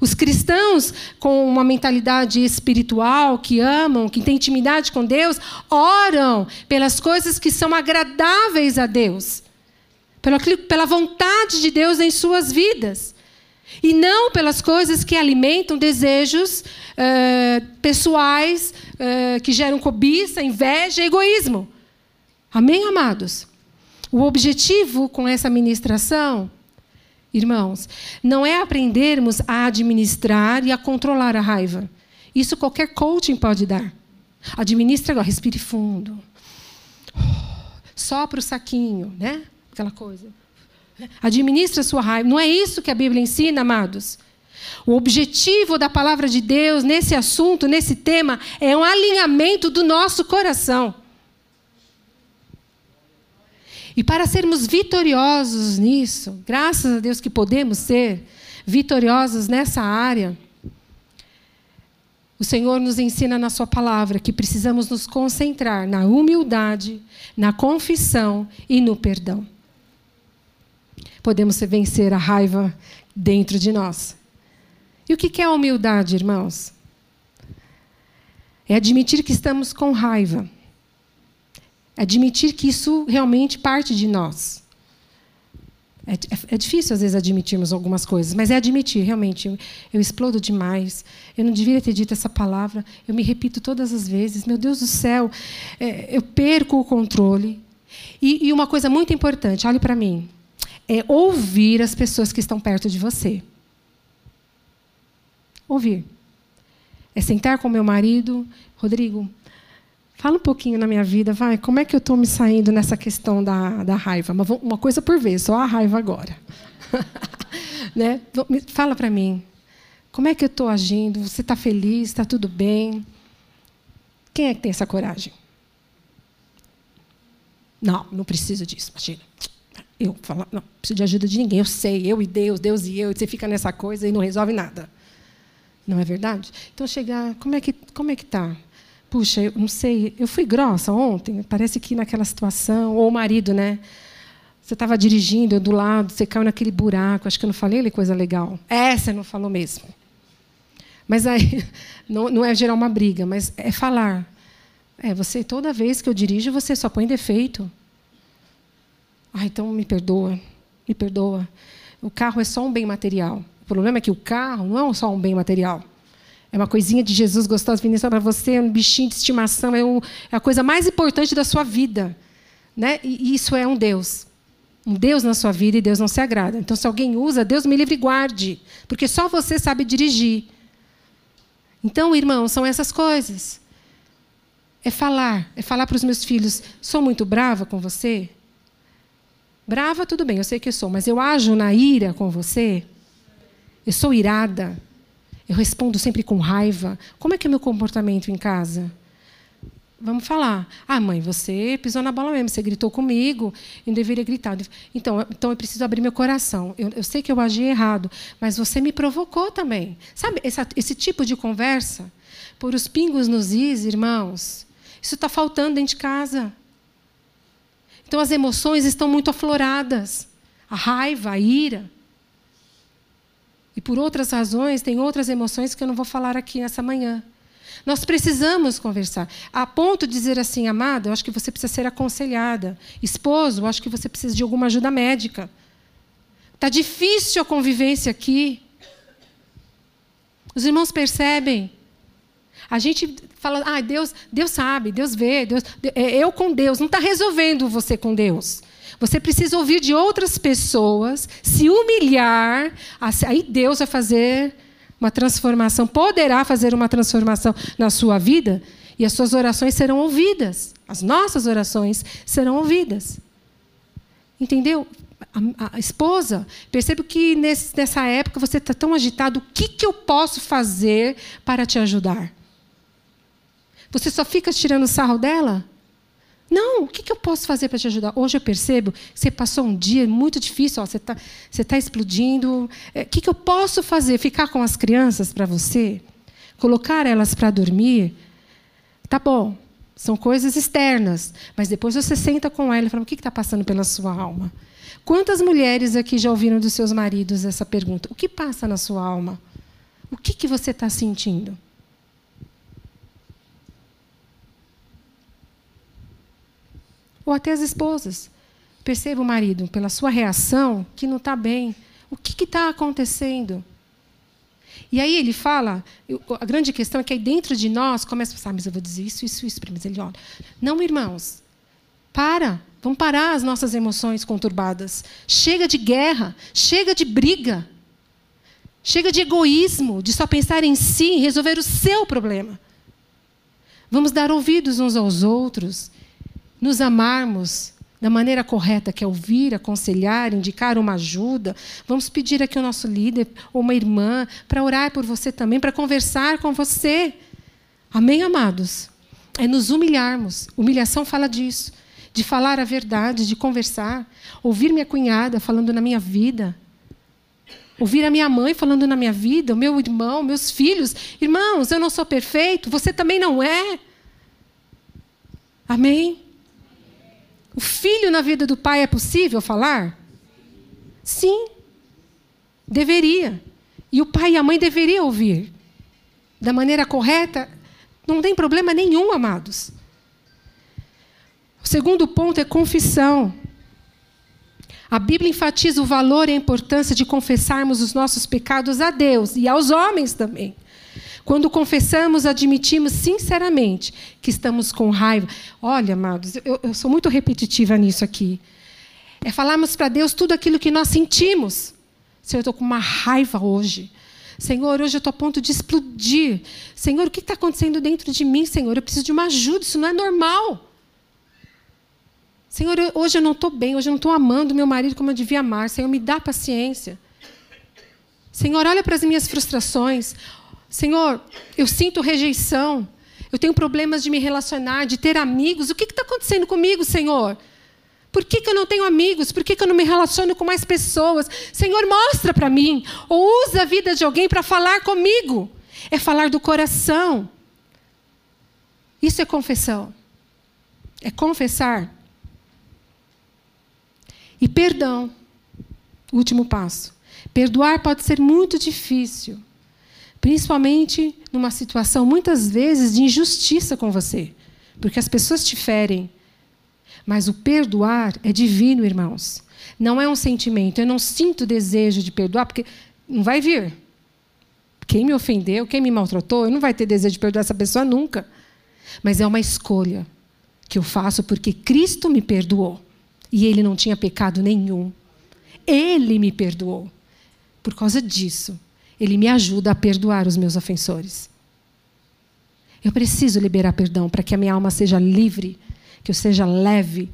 Os cristãos com uma mentalidade espiritual, que amam, que têm intimidade com Deus, oram pelas coisas que são agradáveis a Deus pela vontade de Deus em suas vidas. E não pelas coisas que alimentam desejos eh, pessoais, eh, que geram cobiça, inveja e egoísmo. Amém, amados? O objetivo com essa ministração, irmãos, não é aprendermos a administrar e a controlar a raiva. Isso qualquer coaching pode dar. Administra agora, respire fundo. Só para o saquinho, né? Aquela coisa. Administra a sua raiva. Não é isso que a Bíblia ensina, amados. O objetivo da palavra de Deus nesse assunto, nesse tema, é um alinhamento do nosso coração. E para sermos vitoriosos nisso, graças a Deus que podemos ser vitoriosos nessa área, o Senhor nos ensina na Sua palavra que precisamos nos concentrar na humildade, na confissão e no perdão podemos vencer a raiva dentro de nós. E o que é a humildade, irmãos? É admitir que estamos com raiva. É admitir que isso realmente parte de nós. É, é, é, difícil, às vezes, admitirmos algumas coisas, mas é admitir, realmente. Eu, eu, explodo demais. Eu não deveria ter dito essa palavra. Eu me repito todas as vezes. Meu Deus do céu, é, eu perco o controle. E, e uma coisa muito importante, olhe para mim é ouvir as pessoas que estão perto de você. Ouvir. É sentar com meu marido, Rodrigo, fala um pouquinho na minha vida, vai, como é que eu estou me saindo nessa questão da, da raiva? Uma coisa por vez, só a raiva agora. né? Fala para mim, como é que eu estou agindo? Você está feliz? Está tudo bem? Quem é que tem essa coragem? Não, não preciso disso, imagina. Eu falo, não, preciso de ajuda de ninguém. Eu sei, eu e Deus, Deus e eu. E você fica nessa coisa e não resolve nada. Não é verdade? Então chegar, como é que como é que tá? Puxa, eu não sei, eu fui grossa ontem. Parece que naquela situação, ou o marido, né? Você estava dirigindo do lado, você caiu naquele buraco. Acho que eu não falei coisa legal. É, você não falou mesmo. Mas aí não, não é gerar uma briga, mas é falar. É, você toda vez que eu dirijo, você só põe defeito. Ah, então me perdoa, me perdoa. O carro é só um bem material. O problema é que o carro não é só um bem material. É uma coisinha de Jesus gostosa vindo para você, é um bichinho de estimação, é, um, é, a coisa mais importante da sua vida. Né? E isso é um Deus. Um Deus na sua vida e Deus não se agrada. Então, se alguém usa, Deus me livre e guarde. Porque só você sabe dirigir. Então, irmãos, são essas coisas. É falar, é falar para os meus filhos: sou muito brava com você? Brava, tudo bem, eu sei que sou, mas eu ajo na ira com você? Eu sou irada? Eu respondo sempre com raiva? Como é que é meu comportamento em casa? Vamos falar. Ah, mãe, você pisou na bola mesmo, você gritou comigo e não deveria gritar. Então, então eu preciso abrir meu coração. Eu, eu sei que eu agi errado, mas você me provocou também. Sabe, essa, esse tipo de conversa, por os pingos nos is, irmãos, isso está faltando dentro de casa. Então as emoções estão muito afloradas. A raiva, a ira. E por outras razões, tem outras emoções que eu não vou falar aqui nessa manhã. Nós precisamos conversar. A ponto de dizer assim, amada, eu acho que você precisa ser aconselhada. Esposo, eu acho que você precisa de alguma ajuda médica. Está difícil a convivência aqui. Os irmãos percebem a gente fala, ah, Deus, Deus sabe, Deus vê, Deus, é eu com Deus. Não está resolvendo você com Deus. Você precisa ouvir de outras pessoas, se humilhar, aí Deus vai fazer uma transformação, poderá fazer uma transformação na sua vida e as suas orações serão ouvidas. As nossas orações serão ouvidas. Entendeu? A, a esposa, percebo que nesse, nessa época você está tão agitado. O que, que eu posso fazer para te ajudar? Você só fica tirando sarro dela? Não, o que, eu posso fazer para te ajudar? Hoje eu percebo que você passou um dia muito difícil, ó, você está você tá explodindo. É, o que, que eu posso fazer? Ficar com as crianças para você? Colocar elas para dormir? Tá bom, são coisas externas. Mas depois você senta com ela e fala: o que está passando pela sua alma? Quantas mulheres aqui já ouviram dos seus maridos essa pergunta? O que passa na sua alma? O que, que você está sentindo? Ou até as esposas. Perceba o marido, pela sua reação, que não está bem. O que está acontecendo? E aí ele fala, a grande questão é que aí dentro de nós começa a pensar, ah, mas eu vou dizer isso, isso, isso. Mas ele olha, não, irmãos, para. Vamos parar as nossas emoções conturbadas. Chega de guerra, chega de briga. Chega de egoísmo, de só pensar em si, resolver o seu problema. Vamos dar ouvidos uns aos outros nos amarmos da maneira correta, que é ouvir, aconselhar, indicar uma ajuda. Vamos pedir aqui o nosso líder ou uma irmã para orar por você também, para conversar com você. Amém, amados? É nos humilharmos. Humilhação fala disso. De falar a verdade, de conversar. Ouvir minha cunhada falando na minha vida. Ouvir a minha mãe falando na minha vida, o meu irmão, meus filhos. Irmãos, eu não sou perfeito, você também não é. Amém? O filho na vida do pai é possível falar? Sim. Deveria. E o pai e a mãe deveriam ouvir. Da maneira correta, não tem problema nenhum, amados. O segundo ponto é confissão. A Bíblia enfatiza o valor e a importância de confessarmos os nossos pecados a Deus e aos homens também. Quando confessamos, admitimos sinceramente que estamos com raiva. Olha, amados, eu, eu sou muito repetitiva nisso aqui. É falarmos para Deus tudo aquilo que nós sentimos. Senhor, eu estou com uma raiva hoje. Senhor, hoje eu estou a ponto de explodir. Senhor, o que está acontecendo dentro de mim, Senhor? Eu preciso de uma ajuda, isso não é normal. Senhor, hoje eu não estou bem, hoje eu não estou amando meu marido como eu devia amar. Senhor, me dá paciência. Senhor, olha para as minhas frustrações. Senhor, eu sinto rejeição. Eu tenho problemas de me relacionar, de ter amigos. O que está acontecendo comigo, Senhor? Por que, que eu não tenho amigos? Por que, que eu não me relaciono com mais pessoas? Senhor, mostra para mim. Ou usa a vida de alguém para falar comigo. É falar do coração. Isso é confissão. É confessar. E perdão. Último passo. Perdoar pode ser muito difícil, principalmente numa situação muitas vezes de injustiça com você, porque as pessoas te ferem, mas o perdoar é divino, irmãos. Não é um sentimento. Eu não sinto desejo de perdoar, porque não vai vir. Quem me ofendeu, quem me maltratou, eu não vai ter desejo de perdoar essa pessoa nunca. Mas é uma escolha que eu faço porque Cristo me perdoou. E ele não tinha pecado nenhum. Ele me perdoou. Por causa disso, ele me ajuda a perdoar os meus ofensores. Eu preciso liberar perdão para que a minha alma seja livre que eu seja leve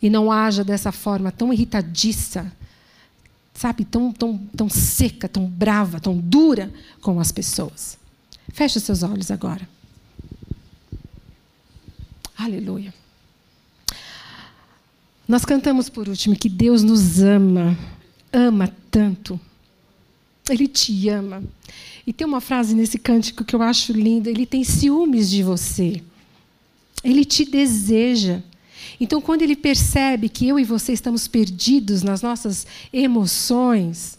e não haja dessa forma tão irritadiça, sabe, tão, tão, tão seca, tão brava, tão dura com as pessoas. Feche seus olhos agora. Aleluia. Nós cantamos por último que Deus nos ama, ama tanto. Ele te ama. E tem uma frase nesse cântico que eu acho linda: Ele tem ciúmes de você. Ele te deseja. Então, quando ele percebe que eu e você estamos perdidos nas nossas emoções,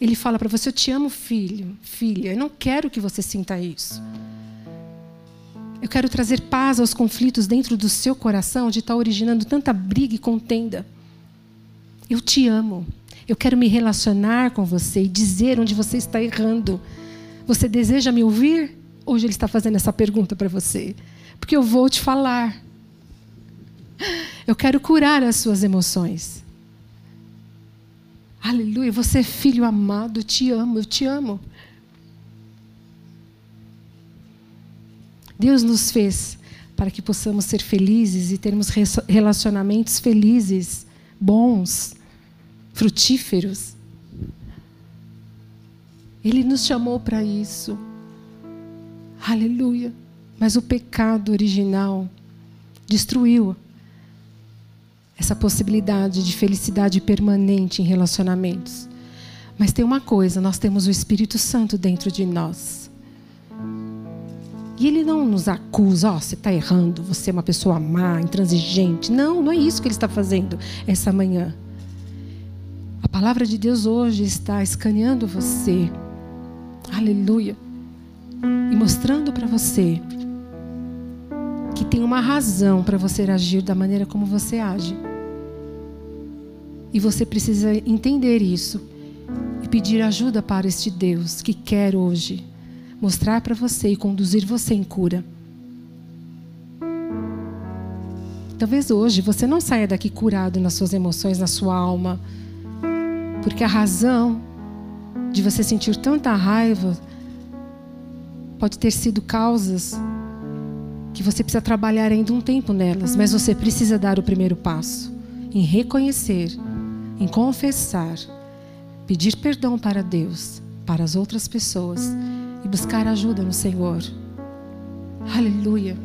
ele fala para você: Eu te amo, filho, filha. Eu não quero que você sinta isso. Eu quero trazer paz aos conflitos dentro do seu coração, de estar originando tanta briga e contenda. Eu te amo. Eu quero me relacionar com você e dizer onde você está errando. Você deseja me ouvir? Hoje Ele está fazendo essa pergunta para você. Porque eu vou te falar. Eu quero curar as suas emoções. Aleluia. Você é filho amado, eu te amo, eu te amo. Deus nos fez para que possamos ser felizes e termos relacionamentos felizes, bons, frutíferos. Ele nos chamou para isso. Aleluia. Mas o pecado original destruiu essa possibilidade de felicidade permanente em relacionamentos. Mas tem uma coisa: nós temos o Espírito Santo dentro de nós. E ele não nos acusa, ó, oh, você está errando, você é uma pessoa má, intransigente. Não, não é isso que ele está fazendo essa manhã. Palavra de Deus hoje está escaneando você. Aleluia e mostrando para você que tem uma razão para você agir da maneira como você age. E você precisa entender isso e pedir ajuda para este Deus que quer hoje mostrar para você e conduzir você em cura. Talvez hoje você não saia daqui curado nas suas emoções, na sua alma, porque a razão de você sentir tanta raiva Pode ter sido causas que você precisa trabalhar ainda um tempo nelas, mas você precisa dar o primeiro passo em reconhecer, em confessar, pedir perdão para Deus, para as outras pessoas e buscar ajuda no Senhor. Aleluia.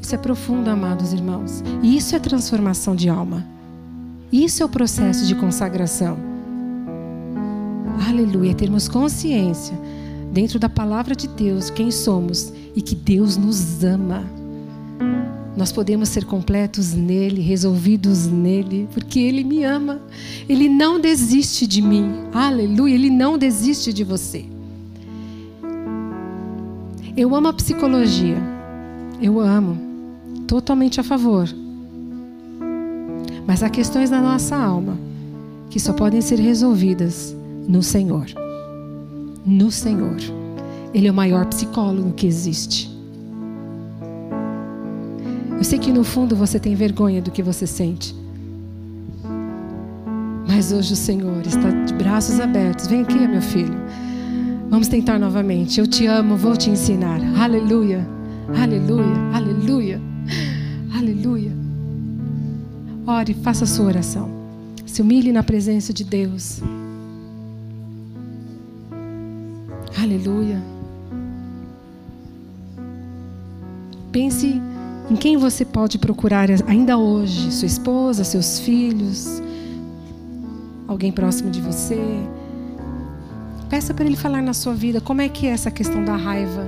Isso é profundo, amados irmãos. E isso é transformação de alma. Isso é o processo de consagração. Aleluia. Termos consciência dentro da palavra de Deus quem somos e que Deus nos ama. Nós podemos ser completos nele, resolvidos nele, porque ele me ama. Ele não desiste de mim. Aleluia, ele não desiste de você. Eu amo a psicologia. Eu amo. Totalmente a favor. Mas há questões na nossa alma que só podem ser resolvidas no Senhor no Senhor. Ele é o maior psicólogo que existe. Eu sei que no fundo você tem vergonha do que você sente. Mas hoje o Senhor está de braços abertos. Vem aqui, meu filho. Vamos tentar novamente. Eu te amo, vou te ensinar. Aleluia. Aleluia. Aleluia. Aleluia. Ore, faça a sua oração. Se humilhe na presença de Deus. Aleluia. Pense em quem você pode procurar ainda hoje: sua esposa, seus filhos, alguém próximo de você. Peça para ele falar na sua vida como é que é essa questão da raiva.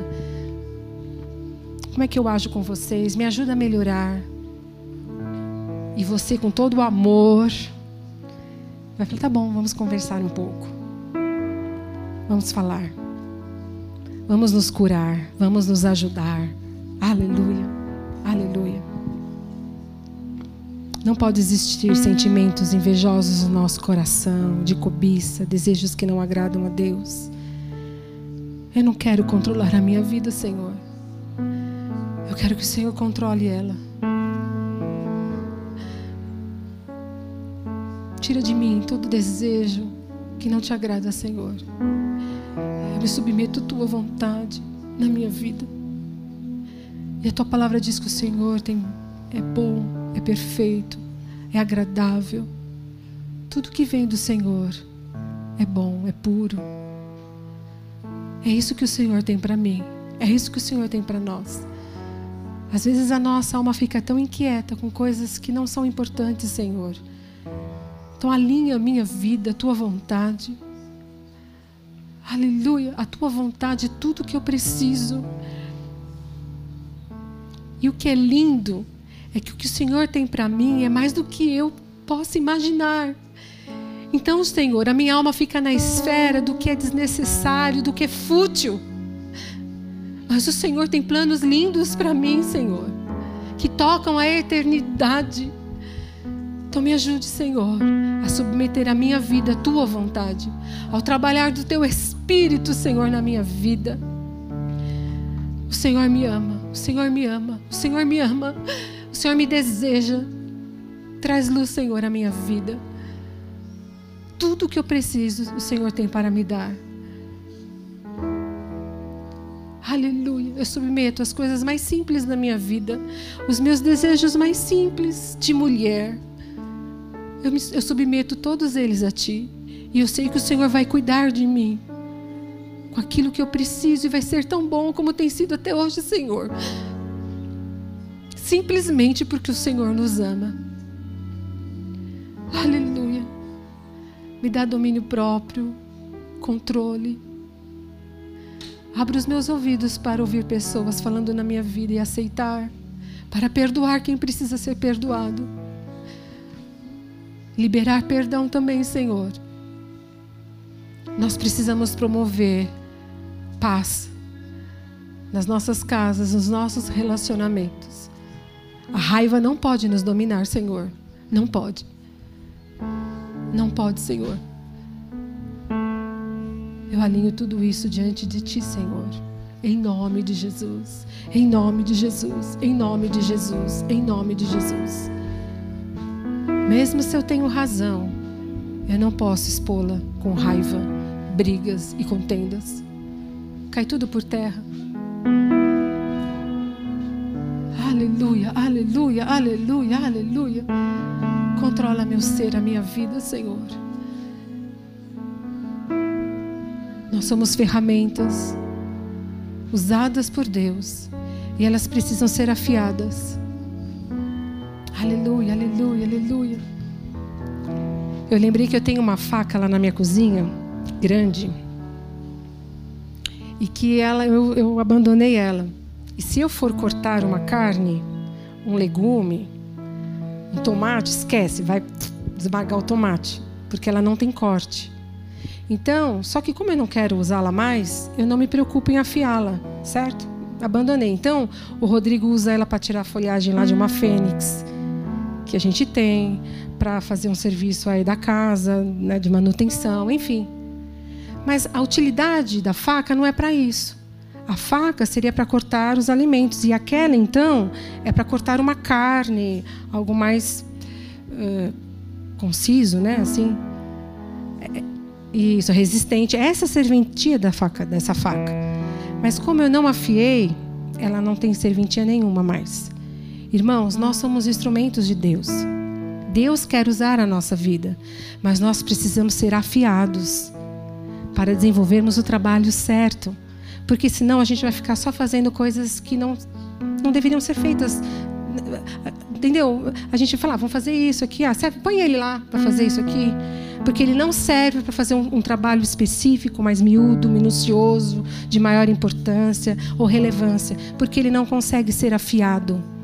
Como é que eu ajo com vocês? Me ajuda a melhorar. E você, com todo o amor, vai falar: tá bom, vamos conversar um pouco. Vamos falar. Vamos nos curar. Vamos nos ajudar. Aleluia. Aleluia. Não pode existir sentimentos invejosos no nosso coração, de cobiça, desejos que não agradam a Deus. Eu não quero controlar a minha vida, Senhor. Eu quero que o Senhor controle ela. Tira de mim todo desejo que não te agrada, Senhor. Eu me submeto à tua vontade na minha vida. E a tua palavra diz que o Senhor tem, é bom, é perfeito, é agradável. Tudo que vem do Senhor é bom, é puro. É isso que o Senhor tem para mim. É isso que o Senhor tem para nós. Às vezes a nossa alma fica tão inquieta com coisas que não são importantes, Senhor. Então alinha a minha vida, a tua vontade. Aleluia, a tua vontade, tudo que eu preciso. E o que é lindo é que o que o Senhor tem para mim é mais do que eu posso imaginar. Então, Senhor, a minha alma fica na esfera do que é desnecessário, do que é fútil. Mas o Senhor tem planos lindos para mim, Senhor, que tocam a eternidade. Então me ajude, Senhor, a submeter a minha vida à tua vontade, ao trabalhar do teu espírito, Senhor, na minha vida. O Senhor me ama, o Senhor me ama, o Senhor me ama, o Senhor me deseja. Traz luz, Senhor, à minha vida. Tudo o que eu preciso, o Senhor tem para me dar. Aleluia. Eu submeto as coisas mais simples da minha vida, os meus desejos mais simples de mulher. Eu, me, eu submeto todos eles a Ti. E eu sei que o Senhor vai cuidar de mim com aquilo que eu preciso e vai ser tão bom como tem sido até hoje, Senhor. Simplesmente porque o Senhor nos ama. Aleluia. Me dá domínio próprio, controle. Abra os meus ouvidos para ouvir pessoas falando na minha vida e aceitar, para perdoar quem precisa ser perdoado. Liberar perdão também, Senhor. Nós precisamos promover paz nas nossas casas, nos nossos relacionamentos. A raiva não pode nos dominar, Senhor. Não pode. Não pode, Senhor. Eu alinho tudo isso diante de Ti, Senhor. Em nome de Jesus. Em nome de Jesus. Em nome de Jesus. Em nome de Jesus. Mesmo se eu tenho razão, eu não posso expô-la com raiva, brigas e contendas cai tudo por terra. Aleluia, aleluia, aleluia, aleluia. Controla meu ser, a minha vida, Senhor. Nós somos ferramentas usadas por Deus e elas precisam ser afiadas. Aleluia, aleluia, aleluia. Eu lembrei que eu tenho uma faca lá na minha cozinha, grande e que ela eu, eu abandonei ela. E se eu for cortar uma carne, um legume, um tomate, esquece, vai esmagar o tomate, porque ela não tem corte. Então, só que como eu não quero usá-la mais, eu não me preocupo em afiá-la, certo? Abandonei. Então, o Rodrigo usa ela para tirar a folhagem lá de uma fênix que a gente tem, para fazer um serviço aí da casa, né, de manutenção, enfim. Mas a utilidade da faca não é para isso. A faca seria para cortar os alimentos e aquela então é para cortar uma carne, algo mais uh, conciso, né? Assim, isso, resistente. Essa é a serventia da faca, dessa faca. Mas como eu não afiei, ela não tem serventia nenhuma mais. Irmãos, nós somos instrumentos de Deus. Deus quer usar a nossa vida, mas nós precisamos ser afiados para desenvolvermos o trabalho certo. Porque senão a gente vai ficar só fazendo coisas que não, não deveriam ser feitas. Entendeu? A gente fala, ah, vamos fazer isso aqui, ah, serve, põe ele lá para fazer isso aqui. Porque ele não serve para fazer um, um trabalho específico, mais miúdo, minucioso, de maior importância ou relevância. Porque ele não consegue ser afiado.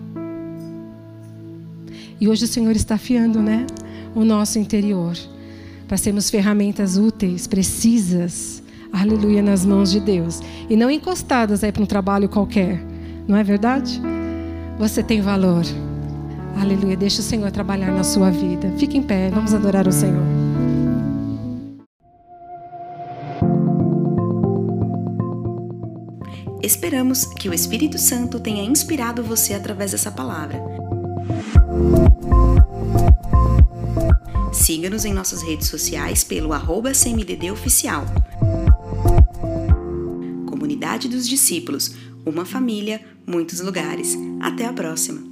E hoje o Senhor está afiando, né? O nosso interior. Para sermos ferramentas úteis, precisas, aleluia, nas mãos de Deus. E não encostadas aí para um trabalho qualquer. Não é verdade? Você tem valor. Aleluia. Deixa o Senhor trabalhar na sua vida. Fique em pé. Vamos adorar o Senhor. Esperamos que o Espírito Santo tenha inspirado você através dessa palavra. Siga-nos em nossas redes sociais pelo arroba CMDDoficial. Comunidade dos Discípulos, uma família, muitos lugares. Até a próxima!